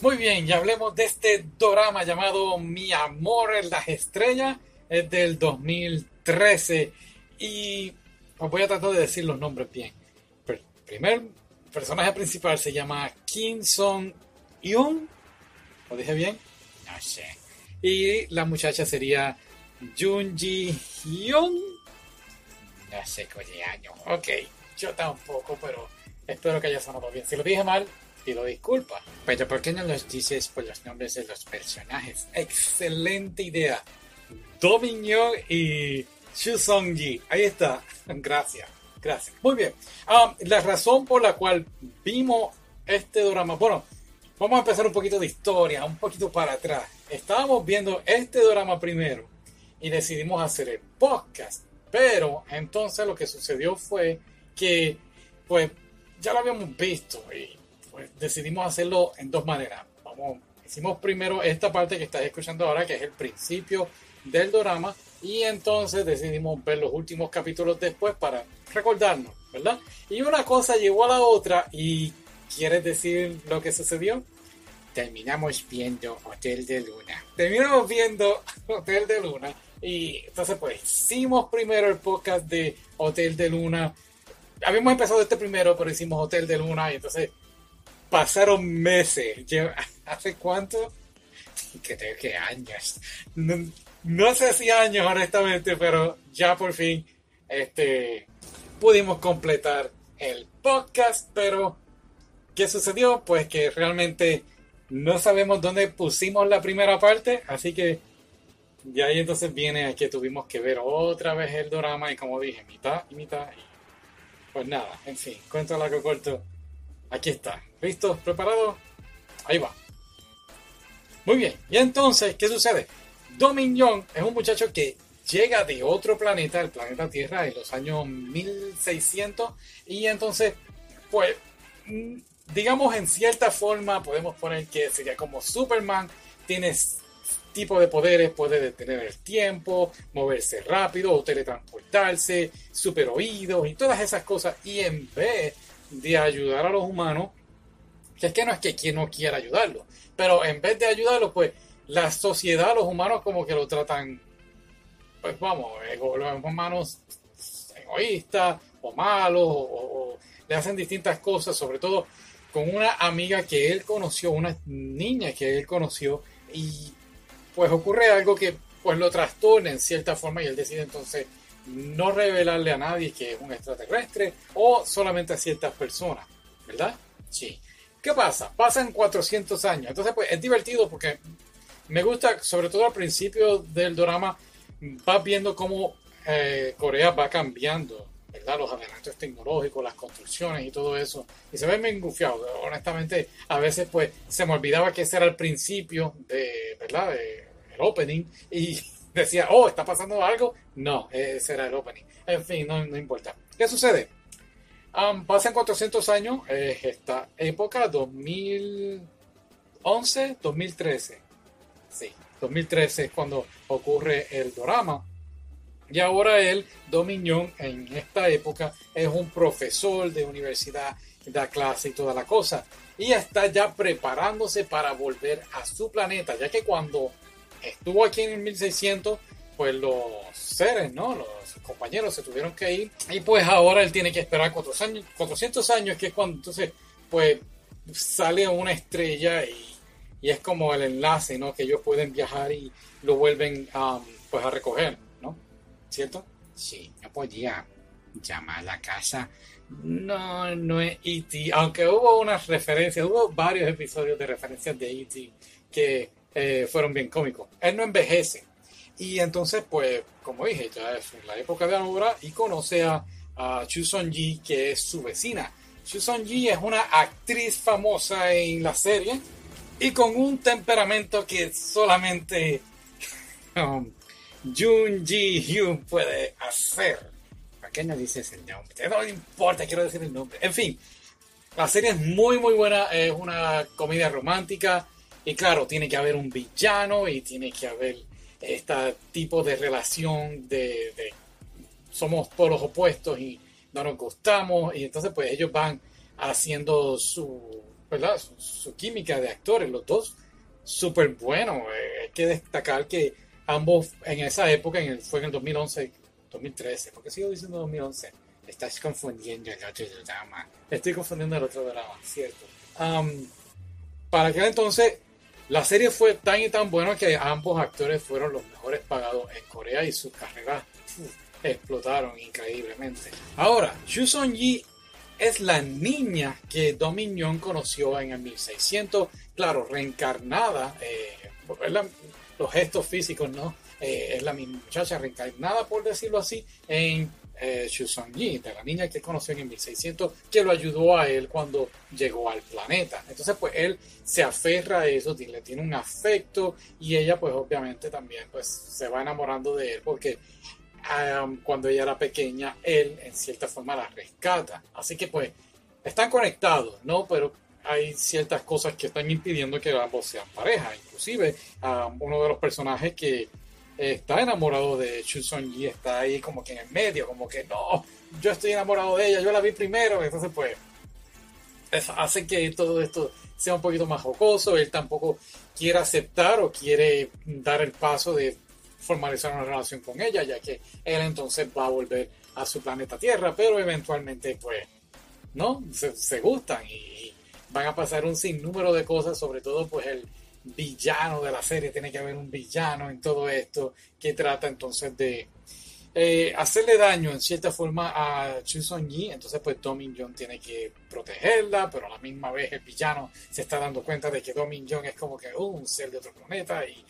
Muy bien, y hablemos de este drama llamado Mi amor en las estrellas. Es del 2013 y os voy a tratar de decir los nombres bien. El primer personaje principal se llama Kim Song Yoon. ¿Lo dije bien? No sé. Y la muchacha sería Jun Ji Hyun. No sé qué año. Ok, yo tampoco, pero espero que haya sonado bien. Si lo dije mal, pido disculpas. Pero ¿por qué no los dices por los nombres de los personajes? Excelente idea. Do y Shu Song Ji. Ahí está. Gracias. Gracias. Muy bien. Ah, la razón por la cual vimos este drama. Bueno, vamos a empezar un poquito de historia, un poquito para atrás. Estábamos viendo este drama primero y decidimos hacer el podcast. Pero entonces lo que sucedió fue que, pues, ya lo habíamos visto y pues decidimos hacerlo en dos maneras. Vamos, hicimos primero esta parte que estás escuchando ahora, que es el principio del drama, y entonces decidimos ver los últimos capítulos después para recordarnos, ¿verdad? Y una cosa llegó a la otra y ¿quieres decir lo que sucedió? Terminamos viendo Hotel de Luna. Terminamos viendo Hotel de Luna y entonces pues hicimos primero el podcast de Hotel de Luna. Habíamos empezado este primero, pero hicimos Hotel de Luna y entonces pasaron meses. ¿Hace cuánto? Creo que años. No, sé si años, honestamente, pero ya por fin este, pudimos completar el podcast. Pero, ¿qué sucedió? Pues que realmente no sabemos dónde pusimos la primera parte, así que ya ahí entonces viene que tuvimos que ver otra vez el drama y como dije, mitad y mitad. pues nada, en fin, cuento largo corto Aquí está. ¿Listos? ¿Preparados? Ahí va. Muy bien. Y entonces, ¿qué sucede? Dominion es un muchacho que llega de otro planeta, el planeta Tierra, en los años 1600. Y entonces, pues, mm, digamos en cierta forma, podemos poner que sería como Superman. Tiene tipo de poderes, puede detener el tiempo, moverse rápido o teletransportarse, super oídos y todas esas cosas. Y en vez de ayudar a los humanos, que es que no es que quien no quiera ayudarlo, pero en vez de ayudarlo, pues la sociedad, los humanos como que lo tratan, pues vamos, los humanos egoístas o malos, o, le hacen distintas cosas, sobre todo con una amiga que él conoció, una niña que él conoció, y pues ocurre algo que pues lo trastorna en cierta forma y él decide entonces no revelarle a nadie que es un extraterrestre o solamente a ciertas personas, ¿verdad? Sí. ¿Qué pasa? Pasan 400 años. Entonces, pues es divertido porque me gusta, sobre todo al principio del drama, vas viendo cómo eh, Corea va cambiando, ¿verdad? Los adelantos tecnológicos, las construcciones y todo eso. Y se ve bien gufiado. Honestamente, a veces, pues, se me olvidaba que ese era el principio de, ¿verdad? De, el opening. Y decía, oh, está pasando algo. No, ese el opening. En fin, no, importa. ¿Qué sucede? Um, pasan 400 años, esta época, 2011, 2013. Sí, 2013 es cuando ocurre el drama. Y ahora él, Dominion, en esta época, es un profesor de universidad, da clase y toda la cosa. Y está ya preparándose para volver a su planeta, ya que cuando estuvo aquí en el 1600, pues los seres, ¿no? Los compañeros se tuvieron que ir. Y pues ahora él tiene que esperar 400 años, 400 años que es cuando entonces, pues sale una estrella y, es como el enlace, ¿no? Que ellos pueden viajar y lo vuelven um, pues a recoger, ¿no? ¿Cierto? Sí, no podía llamar a la casa. No, no es E.T. Aunque hubo unas referencias, hubo varios episodios de referencias de E.T. que eh, fueron bien cómicos. Él no envejece. Y entonces, pues, como dije, ya es la época de ahora y conoce a, Chu Son Ji, que es su vecina. Chu Son Ji es una actriz famosa en la serie y con un temperamento que solamente um, Jun Ji Hyun puede hacer. ¿Por qué no dices el nombre? No importa, quiero decir el nombre. En fin, la serie es muy, muy buena. Es una comedia romántica y claro, tiene que haber un villano y tiene que haber este tipo de relación de, somos todos los opuestos y no nos gustamos y entonces pues ellos van haciendo su ¿verdad? Su, química de actores, los dos súper buenos. Eh, hay que destacar que ambos en esa época, en el, fue en el 2011, 2013, porque sigo diciendo 2011. Estás confundiendo el otro drama. Estoy confundiendo el otro drama, cierto. para aquel entonces, la serie fue tan y tan buena que ambos actores fueron los mejores pagados en Corea y sus carreras explotaron increíblemente. Ahora, Chu Song Yi es la niña que Dominion conoció en el 1600, claro, reencarnada, eh, los gestos físicos, ¿no? Eh, es la muchacha reencarnada, por decirlo así, en eh, de la niña que conoció en el 1600, que lo ayudó a él cuando llegó al planeta. Entonces, pues él se aferra a eso, le tiene un afecto y ella, pues obviamente también, pues se va enamorando de él porque cuando ella era pequeña, él en cierta forma la rescata. Así que pues están conectados, ¿no? Pero hay ciertas cosas que están impidiendo que ambos sean pareja. Inclusive uno de los personajes que está enamorado de Chu Song Yi está ahí como que en el medio, como que no, yo estoy enamorado de ella, yo la vi primero. Entonces pues hace que todo esto sea un poquito más jocoso. Él tampoco quiere aceptar o quiere dar el paso de formalizar una relación con ella, ya que él entonces va a volver a su planeta Tierra, pero eventualmente, pues, ¿no? Se, gustan y, van a pasar un sinnúmero de cosas, sobre todo, pues, el villano de la serie, tiene que haber un villano en todo esto que trata entonces de eh, hacerle daño en cierta forma a Chu Song Yi, entonces pues Domin Jong tiene que protegerla, pero a la misma vez el villano se está dando cuenta de que Domin Jong es como que uh, un ser de otro planeta y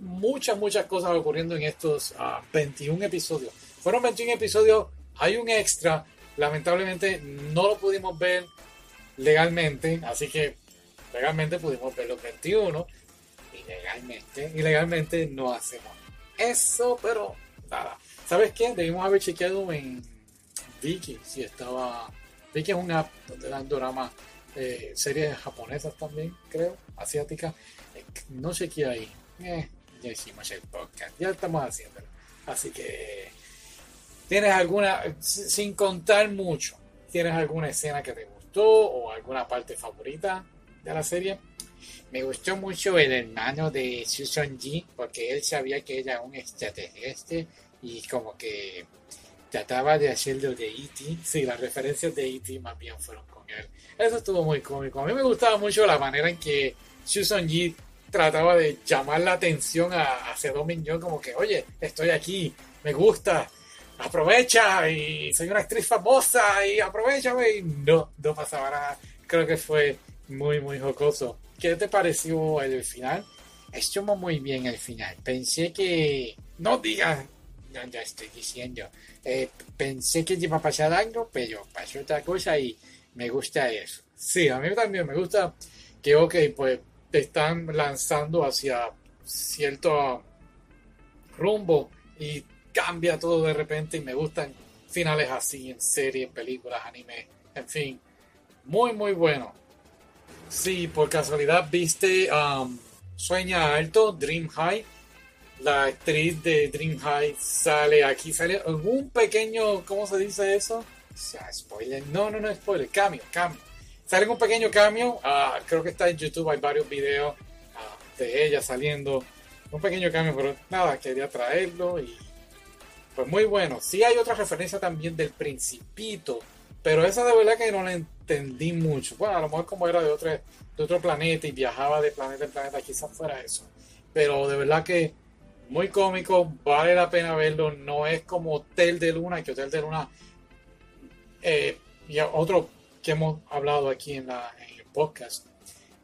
muchas, muchas cosas ocurriendo en estos 21 ah, episodios. Fueron 21 episodios, hay un extra, lamentablemente no lo pudimos ver legalmente, así que legalmente pudimos ver los 21 y legalmente, y legalmente no hacemos eso, pero nada. ¿Sabes qué? Debimos haber chequeado en Viki si estaba... Viki es una app donde dan dramas, eh, series japonesas también, creo, asiáticas. Eh, no chequeé ahí. Eh, ya hicimos el podcast, ya estamos haciéndolo. Así que, ¿tienes alguna, sin contar mucho, ¿tienes alguna escena que te gustó o alguna parte favorita de la serie? Me gustó mucho el hermano de Susan Ji, porque él sabía que era un extraterrestre y como que trataba de hacerlo de E.T. Sí, las referencias de E.T. más bien fueron con él. Eso estuvo muy cómico. A mí me gustaba mucho la manera en que Susan Ji trataba de llamar la atención a, hacia Dominion como que, oye, estoy aquí, me gusta, aprovecha y soy una actriz famosa y aprovechame y no, no pasaba nada. Creo que fue muy, muy jocoso. ¿Qué te pareció el final? Estuvo muy bien el final. Pensé que, no digas, no, ya estoy diciendo, eh, pensé que iba a pasar algo, pero pasó otra cosa y me gusta eso. Sí, a mí también me gusta que, ok, pues te están lanzando hacia cierto rumbo y cambia todo de repente y me gustan finales así en series, películas, anime, en fin, muy muy bueno. Si por casualidad viste um, Sueña Alto, Dream High, la actriz de Dream High sale aquí, sale un pequeño, ¿cómo se dice eso? O sea, spoiler, no, no, no, spoiler, cambio, cambio Sale un pequeño cambio, ah, creo que está en YouTube, hay varios videos ah, de ella saliendo. Un pequeño cambio, pero nada, quería traerlo y pues muy bueno. Sí hay otra referencia también del Principito, pero esa de verdad que no la entendí mucho. Bueno, a lo mejor como era de otro, de otro planeta y viajaba de planeta en planeta, quizás fuera eso. Pero de verdad que muy cómico, vale la pena verlo. No es como Hotel de Luna, que Hotel de Luna eh, y otro que hemos hablado aquí en, la, el podcast.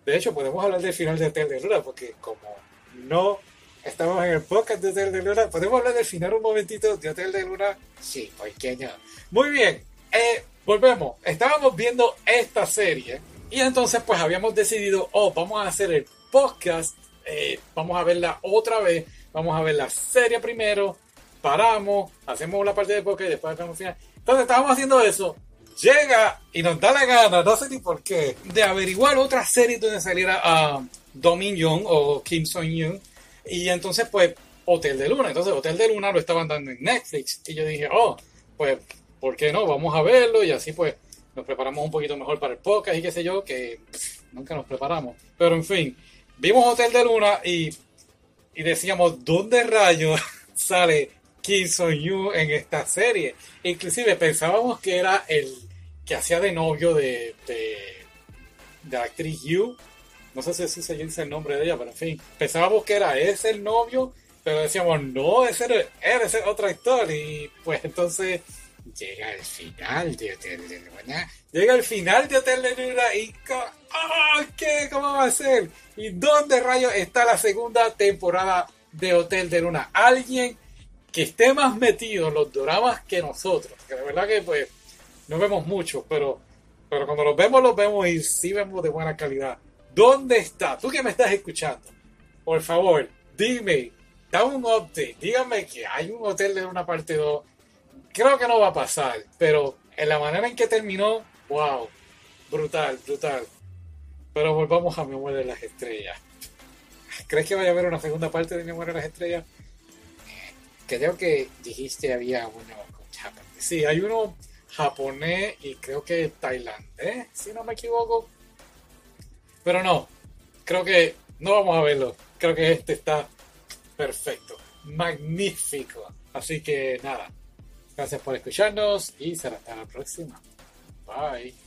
De hecho, podemos hablar del final de Hotel de Luna, porque como no estamos en el podcast de Hotel de Luna, ¿podemos hablar del final un momentito de Hotel de Luna? Sí, ¿por qué no? Muy bien, eh, volvemos. Estábamos viendo esta serie y entonces pues habíamos decidido, oh, vamos a hacer el podcast, eh, vamos a verla otra vez, vamos a ver la serie primero, paramos, hacemos la parte de podcast y después el final. Entonces estábamos haciendo eso llega y nos da la gana, no sé ni por qué, de averiguar otra serie donde saliera a uh, Domin o Kim Song Young. Y entonces, pues, Hotel de Luna. Entonces, Hotel de Luna lo estaban dando en Netflix. Y yo dije, oh, pues, ¿por qué no? Vamos a verlo. Y así, pues, nos preparamos un poquito mejor para el podcast y qué sé yo, que nunca nos preparamos. Pero en fin, vimos Hotel de Luna y, y decíamos, ¿dónde rayos sale Kim Soo-yu en esta serie? Inclusive pensábamos que era el que hacía de novio de, de, la actriz Yu. No sé si así se dice el nombre de ella, pero en fin, pensábamos que era ese el novio, pero decíamos, no, ese era, ese otra historia. Y pues entonces llega el final de Hotel de Luna. Llega el final de Hotel de Luna y ¡oh, ¿qué? ¿Cómo va a ser? ¿Y dónde rayos está la segunda temporada de Hotel de Luna? Alguien que esté más metido en los dramas que nosotros. Que de verdad que pues no vemos mucho, pero, pero cuando los vemos, los vemos y sí vemos de buena calidad. ¿Dónde está? Tú que me estás escuchando, por favor, dime, da un update, dígame que hay un hotel de una parte 2. Creo que no va a pasar, pero en la manera en que terminó, wow, brutal, brutal. Pero volvamos a Mi de las Estrellas. ¿Crees que vaya a haber una segunda parte de Mi de las Estrellas? Creo que dijiste había uno japonés. Sí, hay uno japonés y creo que tailandés, si no me equivoco. Pero no, creo que no vamos a verlo. Creo que este está perfecto, magnífico. Así que nada, gracias por escucharnos y será hasta la próxima. Bye.